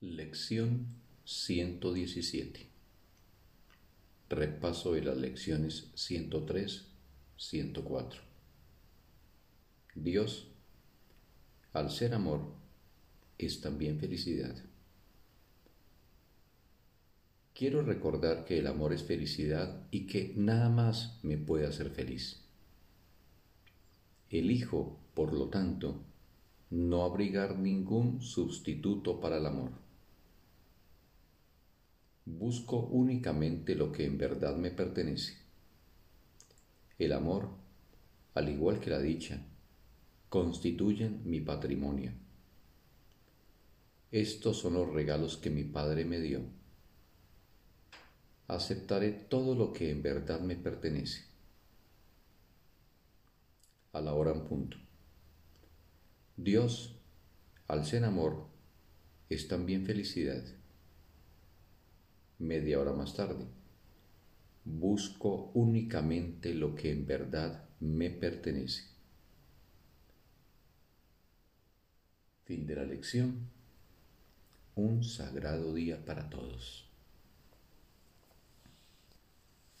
Lección 117 Repaso de las lecciones 103, 104 Dios, al ser amor, es también felicidad. Quiero recordar que el amor es felicidad y que nada más me puede hacer feliz. Elijo, por lo tanto, no abrigar ningún sustituto para el amor busco únicamente lo que en verdad me pertenece. El amor, al igual que la dicha, constituyen mi patrimonio. Estos son los regalos que mi Padre me dio. Aceptaré todo lo que en verdad me pertenece. A la hora en punto. Dios, al ser amor, es también felicidad media hora más tarde. Busco únicamente lo que en verdad me pertenece. Fin de la lección. Un sagrado día para todos.